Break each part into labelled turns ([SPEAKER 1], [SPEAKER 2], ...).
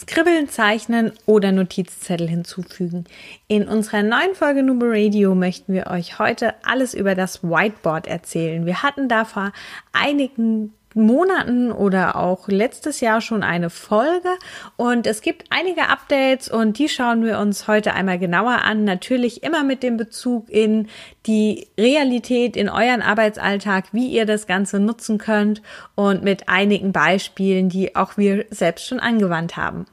[SPEAKER 1] Skribbeln, Zeichnen oder Notizzettel hinzufügen. In unserer neuen Folge Nubo Radio möchten wir euch heute alles über das Whiteboard erzählen. Wir hatten da vor einigen Monaten oder auch letztes Jahr schon eine Folge und es gibt einige Updates und die schauen wir uns heute einmal genauer an. Natürlich immer mit dem Bezug in die Realität, in euren Arbeitsalltag, wie ihr das Ganze nutzen könnt und mit einigen Beispielen, die auch wir selbst schon angewandt haben.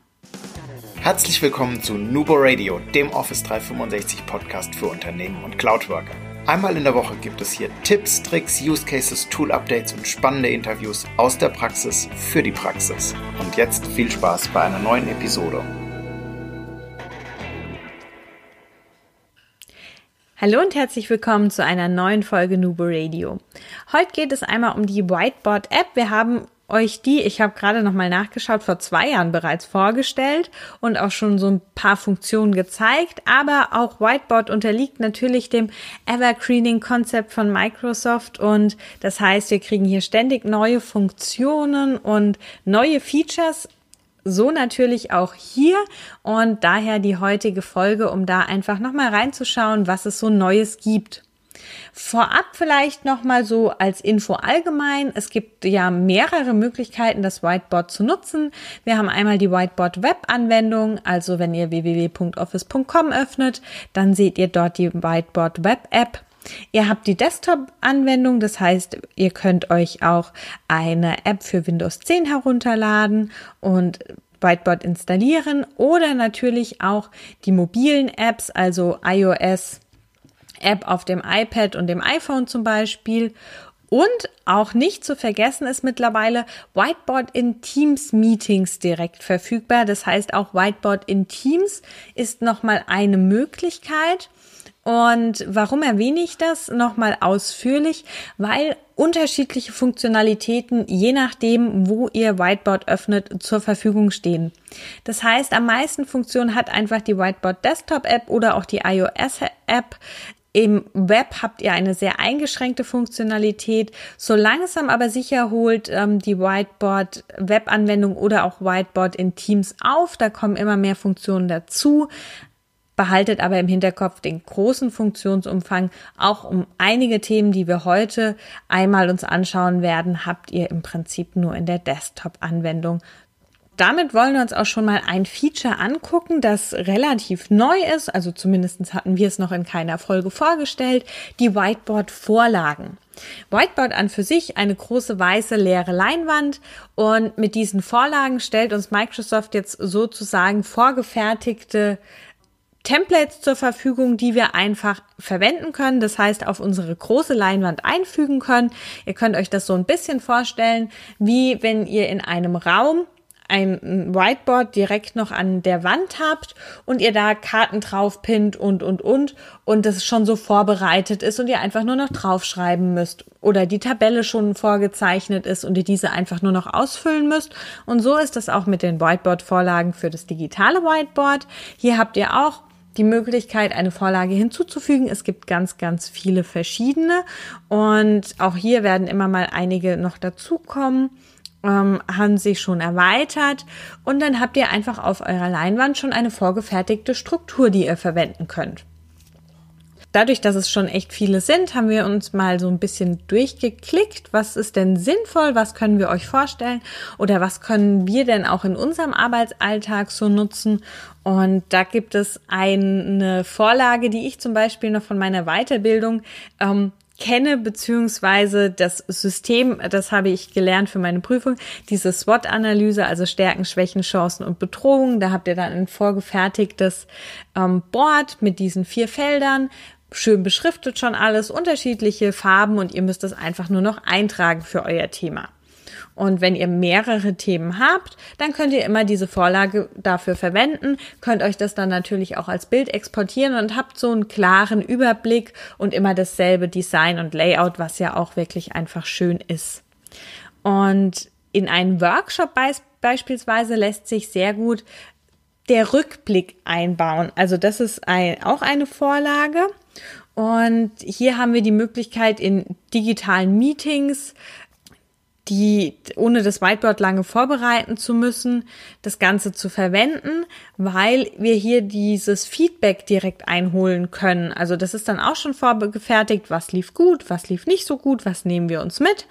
[SPEAKER 2] Herzlich willkommen zu Nubo Radio, dem Office 365 Podcast für Unternehmen und Cloudworker. Einmal in der Woche gibt es hier Tipps, Tricks, Use Cases, Tool Updates und spannende Interviews aus der Praxis für die Praxis. Und jetzt viel Spaß bei einer neuen Episode.
[SPEAKER 1] Hallo und herzlich willkommen zu einer neuen Folge Nubo Radio. Heute geht es einmal um die Whiteboard App. Wir haben euch die, ich habe gerade noch mal nachgeschaut, vor zwei Jahren bereits vorgestellt und auch schon so ein paar Funktionen gezeigt. Aber auch Whiteboard unterliegt natürlich dem Evergreening-Konzept von Microsoft und das heißt, wir kriegen hier ständig neue Funktionen und neue Features so natürlich auch hier und daher die heutige Folge, um da einfach nochmal reinzuschauen, was es so Neues gibt. Vorab vielleicht nochmal so als Info allgemein. Es gibt ja mehrere Möglichkeiten, das Whiteboard zu nutzen. Wir haben einmal die Whiteboard Web Anwendung. Also wenn ihr www.office.com öffnet, dann seht ihr dort die Whiteboard Web App. Ihr habt die Desktop-Anwendung, das heißt, ihr könnt euch auch eine App für Windows 10 herunterladen und Whiteboard installieren oder natürlich auch die mobilen Apps, also iOS, App auf dem iPad und dem iPhone zum Beispiel. Und auch nicht zu vergessen ist mittlerweile Whiteboard in Teams Meetings direkt verfügbar. Das heißt, auch Whiteboard in Teams ist nochmal eine Möglichkeit. Und warum erwähne ich das nochmal ausführlich? Weil unterschiedliche Funktionalitäten, je nachdem, wo ihr Whiteboard öffnet, zur Verfügung stehen. Das heißt, am meisten Funktionen hat einfach die Whiteboard Desktop App oder auch die iOS App. Im Web habt ihr eine sehr eingeschränkte Funktionalität. So langsam aber sicher holt ähm, die Whiteboard Web-Anwendung oder auch Whiteboard in Teams auf. Da kommen immer mehr Funktionen dazu. Behaltet aber im Hinterkopf den großen Funktionsumfang. Auch um einige Themen, die wir heute einmal uns anschauen werden, habt ihr im Prinzip nur in der Desktop-Anwendung damit wollen wir uns auch schon mal ein Feature angucken, das relativ neu ist. Also zumindest hatten wir es noch in keiner Folge vorgestellt. Die Whiteboard-Vorlagen. Whiteboard an für sich eine große weiße leere Leinwand und mit diesen Vorlagen stellt uns Microsoft jetzt sozusagen vorgefertigte Templates zur Verfügung, die wir einfach verwenden können. Das heißt, auf unsere große Leinwand einfügen können. Ihr könnt euch das so ein bisschen vorstellen, wie wenn ihr in einem Raum ein Whiteboard direkt noch an der Wand habt und ihr da Karten drauf pinnt und, und, und und das schon so vorbereitet ist und ihr einfach nur noch draufschreiben müsst oder die Tabelle schon vorgezeichnet ist und ihr diese einfach nur noch ausfüllen müsst. Und so ist das auch mit den Whiteboard-Vorlagen für das digitale Whiteboard. Hier habt ihr auch die Möglichkeit, eine Vorlage hinzuzufügen. Es gibt ganz, ganz viele verschiedene und auch hier werden immer mal einige noch dazukommen ähm, haben sich schon erweitert und dann habt ihr einfach auf eurer Leinwand schon eine vorgefertigte Struktur, die ihr verwenden könnt. Dadurch, dass es schon echt viele sind, haben wir uns mal so ein bisschen durchgeklickt. Was ist denn sinnvoll? Was können wir euch vorstellen? Oder was können wir denn auch in unserem Arbeitsalltag so nutzen? Und da gibt es eine Vorlage, die ich zum Beispiel noch von meiner Weiterbildung ähm, kenne, beziehungsweise das System, das habe ich gelernt für meine Prüfung, diese SWOT-Analyse, also Stärken, Schwächen, Chancen und Bedrohungen. Da habt ihr dann ein vorgefertigtes ähm, Board mit diesen vier Feldern, schön beschriftet schon alles, unterschiedliche Farben und ihr müsst das einfach nur noch eintragen für euer Thema. Und wenn ihr mehrere Themen habt, dann könnt ihr immer diese Vorlage dafür verwenden, könnt euch das dann natürlich auch als Bild exportieren und habt so einen klaren Überblick und immer dasselbe Design und Layout, was ja auch wirklich einfach schön ist. Und in einem Workshop beispielsweise lässt sich sehr gut der Rückblick einbauen. Also das ist ein, auch eine Vorlage. Und hier haben wir die Möglichkeit in digitalen Meetings die, ohne das Whiteboard lange vorbereiten zu müssen, das Ganze zu verwenden, weil wir hier dieses Feedback direkt einholen können. Also das ist dann auch schon vorgefertigt, was lief gut, was lief nicht so gut, was nehmen wir uns mit.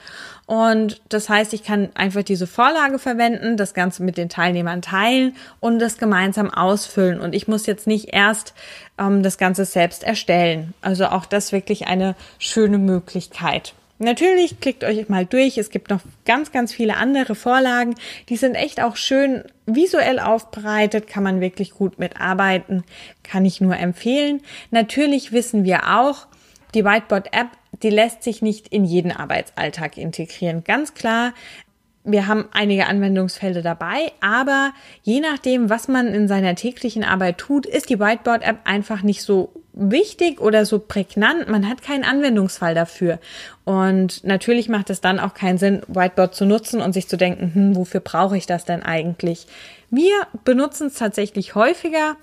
[SPEAKER 1] Und das heißt, ich kann einfach diese Vorlage verwenden, das Ganze mit den Teilnehmern teilen und das gemeinsam ausfüllen. Und ich muss jetzt nicht erst ähm, das Ganze selbst erstellen. Also auch das wirklich eine schöne Möglichkeit. Natürlich klickt euch mal durch. Es gibt noch ganz, ganz viele andere Vorlagen. Die sind echt auch schön visuell aufbereitet, kann man wirklich gut mitarbeiten, kann ich nur empfehlen. Natürlich wissen wir auch, die Whiteboard-App, die lässt sich nicht in jeden Arbeitsalltag integrieren. Ganz klar, wir haben einige Anwendungsfelder dabei, aber je nachdem, was man in seiner täglichen Arbeit tut, ist die Whiteboard-App einfach nicht so wichtig oder so prägnant. Man hat keinen Anwendungsfall dafür. Und natürlich macht es dann auch keinen Sinn, Whiteboard zu nutzen und sich zu denken, hm, wofür brauche ich das denn eigentlich? Wir benutzen es tatsächlich häufiger,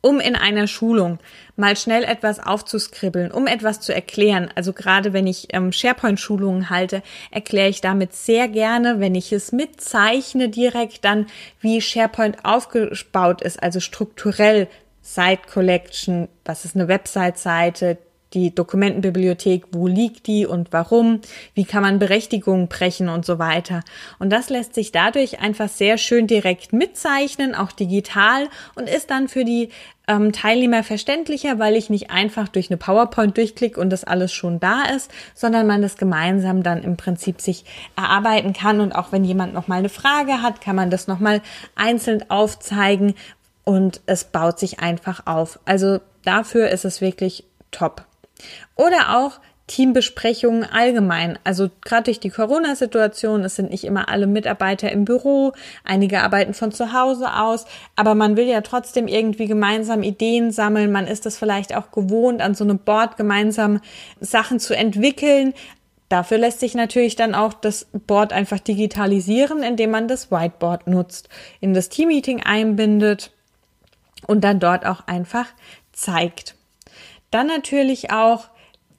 [SPEAKER 1] um in einer Schulung mal schnell etwas aufzuskribbeln, um etwas zu erklären. Also gerade wenn ich ähm, SharePoint-Schulungen halte, erkläre ich damit sehr gerne, wenn ich es mitzeichne direkt dann, wie SharePoint aufgebaut ist, also strukturell Site Collection, was ist eine Website-Seite, die Dokumentenbibliothek, wo liegt die und warum, wie kann man Berechtigungen brechen und so weiter. Und das lässt sich dadurch einfach sehr schön direkt mitzeichnen, auch digital und ist dann für die ähm, Teilnehmer verständlicher, weil ich nicht einfach durch eine PowerPoint durchklicke und das alles schon da ist, sondern man das gemeinsam dann im Prinzip sich erarbeiten kann und auch wenn jemand noch mal eine Frage hat, kann man das noch mal einzeln aufzeigen und es baut sich einfach auf. Also dafür ist es wirklich top. Oder auch Teambesprechungen allgemein. Also gerade durch die Corona-Situation, es sind nicht immer alle Mitarbeiter im Büro, einige arbeiten von zu Hause aus, aber man will ja trotzdem irgendwie gemeinsam Ideen sammeln. Man ist es vielleicht auch gewohnt, an so einem Board gemeinsam Sachen zu entwickeln. Dafür lässt sich natürlich dann auch das Board einfach digitalisieren, indem man das Whiteboard nutzt, in das Teammeeting einbindet und dann dort auch einfach zeigt. Dann natürlich auch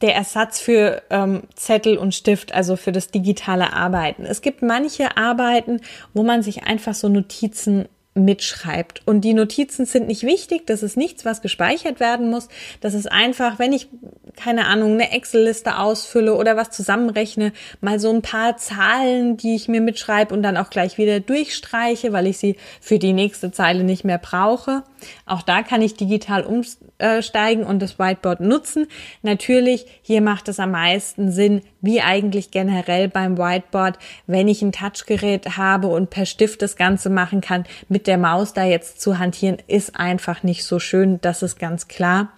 [SPEAKER 1] der Ersatz für ähm, Zettel und Stift, also für das digitale Arbeiten. Es gibt manche Arbeiten, wo man sich einfach so Notizen mitschreibt. Und die Notizen sind nicht wichtig, das ist nichts, was gespeichert werden muss. Das ist einfach, wenn ich, keine Ahnung, eine Excel-Liste ausfülle oder was zusammenrechne, mal so ein paar Zahlen, die ich mir mitschreibe und dann auch gleich wieder durchstreiche, weil ich sie für die nächste Zeile nicht mehr brauche. Auch da kann ich digital umsteigen und das Whiteboard nutzen. Natürlich, hier macht es am meisten Sinn, wie eigentlich generell beim Whiteboard, wenn ich ein Touchgerät habe und per Stift das Ganze machen kann, mit der Maus da jetzt zu hantieren, ist einfach nicht so schön, das ist ganz klar.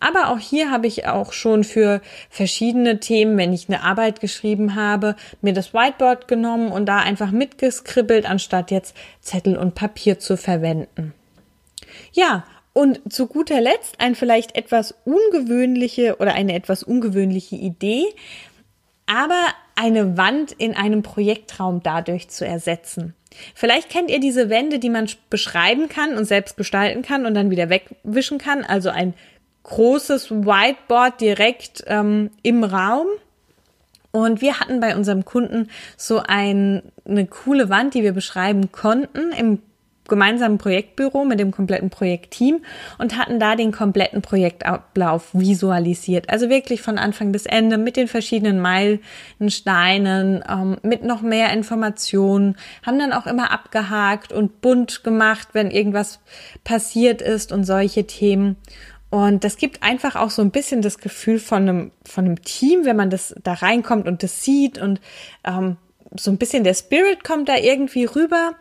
[SPEAKER 1] Aber auch hier habe ich auch schon für verschiedene Themen, wenn ich eine Arbeit geschrieben habe, mir das Whiteboard genommen und da einfach mitgeskribbelt, anstatt jetzt Zettel und Papier zu verwenden. Ja, und zu guter Letzt ein vielleicht etwas ungewöhnliche oder eine etwas ungewöhnliche Idee, aber eine Wand in einem Projektraum dadurch zu ersetzen. Vielleicht kennt ihr diese Wände, die man beschreiben kann und selbst gestalten kann und dann wieder wegwischen kann. Also ein großes Whiteboard direkt ähm, im Raum. Und wir hatten bei unserem Kunden so ein, eine coole Wand, die wir beschreiben konnten im gemeinsamen Projektbüro mit dem kompletten Projektteam und hatten da den kompletten Projektablauf visualisiert. Also wirklich von Anfang bis Ende mit den verschiedenen Meilensteinen, ähm, mit noch mehr Informationen, haben dann auch immer abgehakt und bunt gemacht, wenn irgendwas passiert ist und solche Themen. Und das gibt einfach auch so ein bisschen das Gefühl von einem, von einem Team, wenn man das da reinkommt und das sieht und ähm, so ein bisschen der Spirit kommt da irgendwie rüber.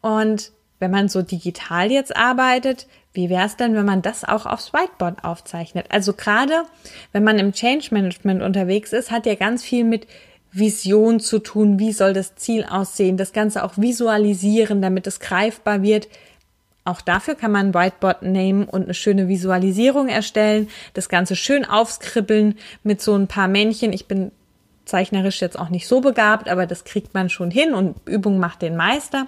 [SPEAKER 1] Und wenn man so digital jetzt arbeitet, wie wäre es denn, wenn man das auch aufs Whiteboard aufzeichnet? Also gerade wenn man im Change Management unterwegs ist, hat ja ganz viel mit Vision zu tun. Wie soll das Ziel aussehen? Das Ganze auch visualisieren, damit es greifbar wird. Auch dafür kann man ein Whiteboard nehmen und eine schöne Visualisierung erstellen, das Ganze schön aufskribbeln mit so ein paar Männchen. Ich bin zeichnerisch jetzt auch nicht so begabt, aber das kriegt man schon hin und Übung macht den Meister.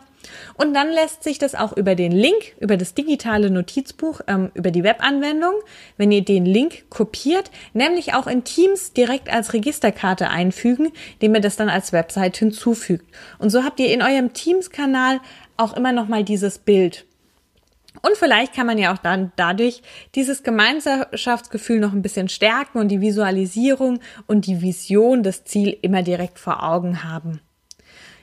[SPEAKER 1] Und dann lässt sich das auch über den Link, über das digitale Notizbuch, ähm, über die Webanwendung, wenn ihr den Link kopiert, nämlich auch in Teams direkt als Registerkarte einfügen, indem ihr das dann als Website hinzufügt. Und so habt ihr in eurem Teams-Kanal auch immer noch mal dieses Bild. Und vielleicht kann man ja auch dann dadurch dieses Gemeinschaftsgefühl noch ein bisschen stärken und die Visualisierung und die Vision, das Ziel immer direkt vor Augen haben.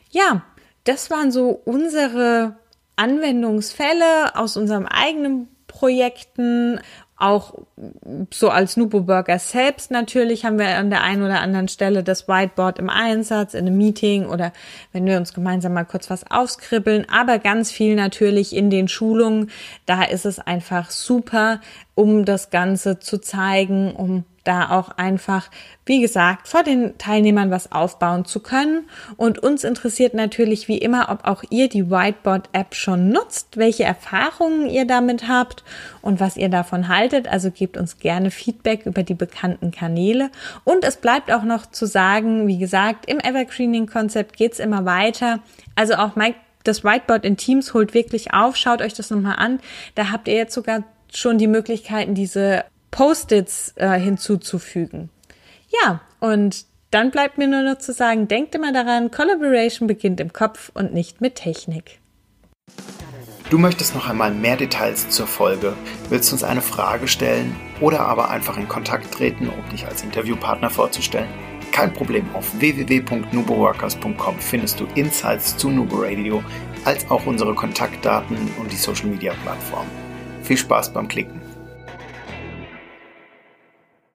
[SPEAKER 1] Ja, das waren so unsere Anwendungsfälle aus unserem eigenen Projekten auch so als Nubo Burger selbst natürlich haben wir an der einen oder anderen Stelle das Whiteboard im Einsatz, in einem Meeting oder wenn wir uns gemeinsam mal kurz was auskribbeln, aber ganz viel natürlich in den Schulungen. Da ist es einfach super, um das Ganze zu zeigen, um da auch einfach, wie gesagt, vor den Teilnehmern was aufbauen zu können. Und uns interessiert natürlich wie immer, ob auch ihr die Whiteboard-App schon nutzt, welche Erfahrungen ihr damit habt und was ihr davon haltet. Also gebt uns gerne Feedback über die bekannten Kanäle. Und es bleibt auch noch zu sagen, wie gesagt, im Evergreening-Konzept geht's immer weiter. Also auch Mike das Whiteboard in Teams holt wirklich auf. Schaut euch das nochmal an. Da habt ihr jetzt sogar schon die Möglichkeiten, diese Post-its äh, hinzuzufügen. Ja, und dann bleibt mir nur noch zu sagen, denkt immer daran, Collaboration beginnt im Kopf und nicht mit Technik.
[SPEAKER 2] Du möchtest noch einmal mehr Details zur Folge, willst uns eine Frage stellen oder aber einfach in Kontakt treten, um dich als Interviewpartner vorzustellen? Kein Problem, auf www.nuboworkers.com findest du Insights zu Nubo Radio, als auch unsere Kontaktdaten und die Social Media Plattform. Viel Spaß beim Klicken!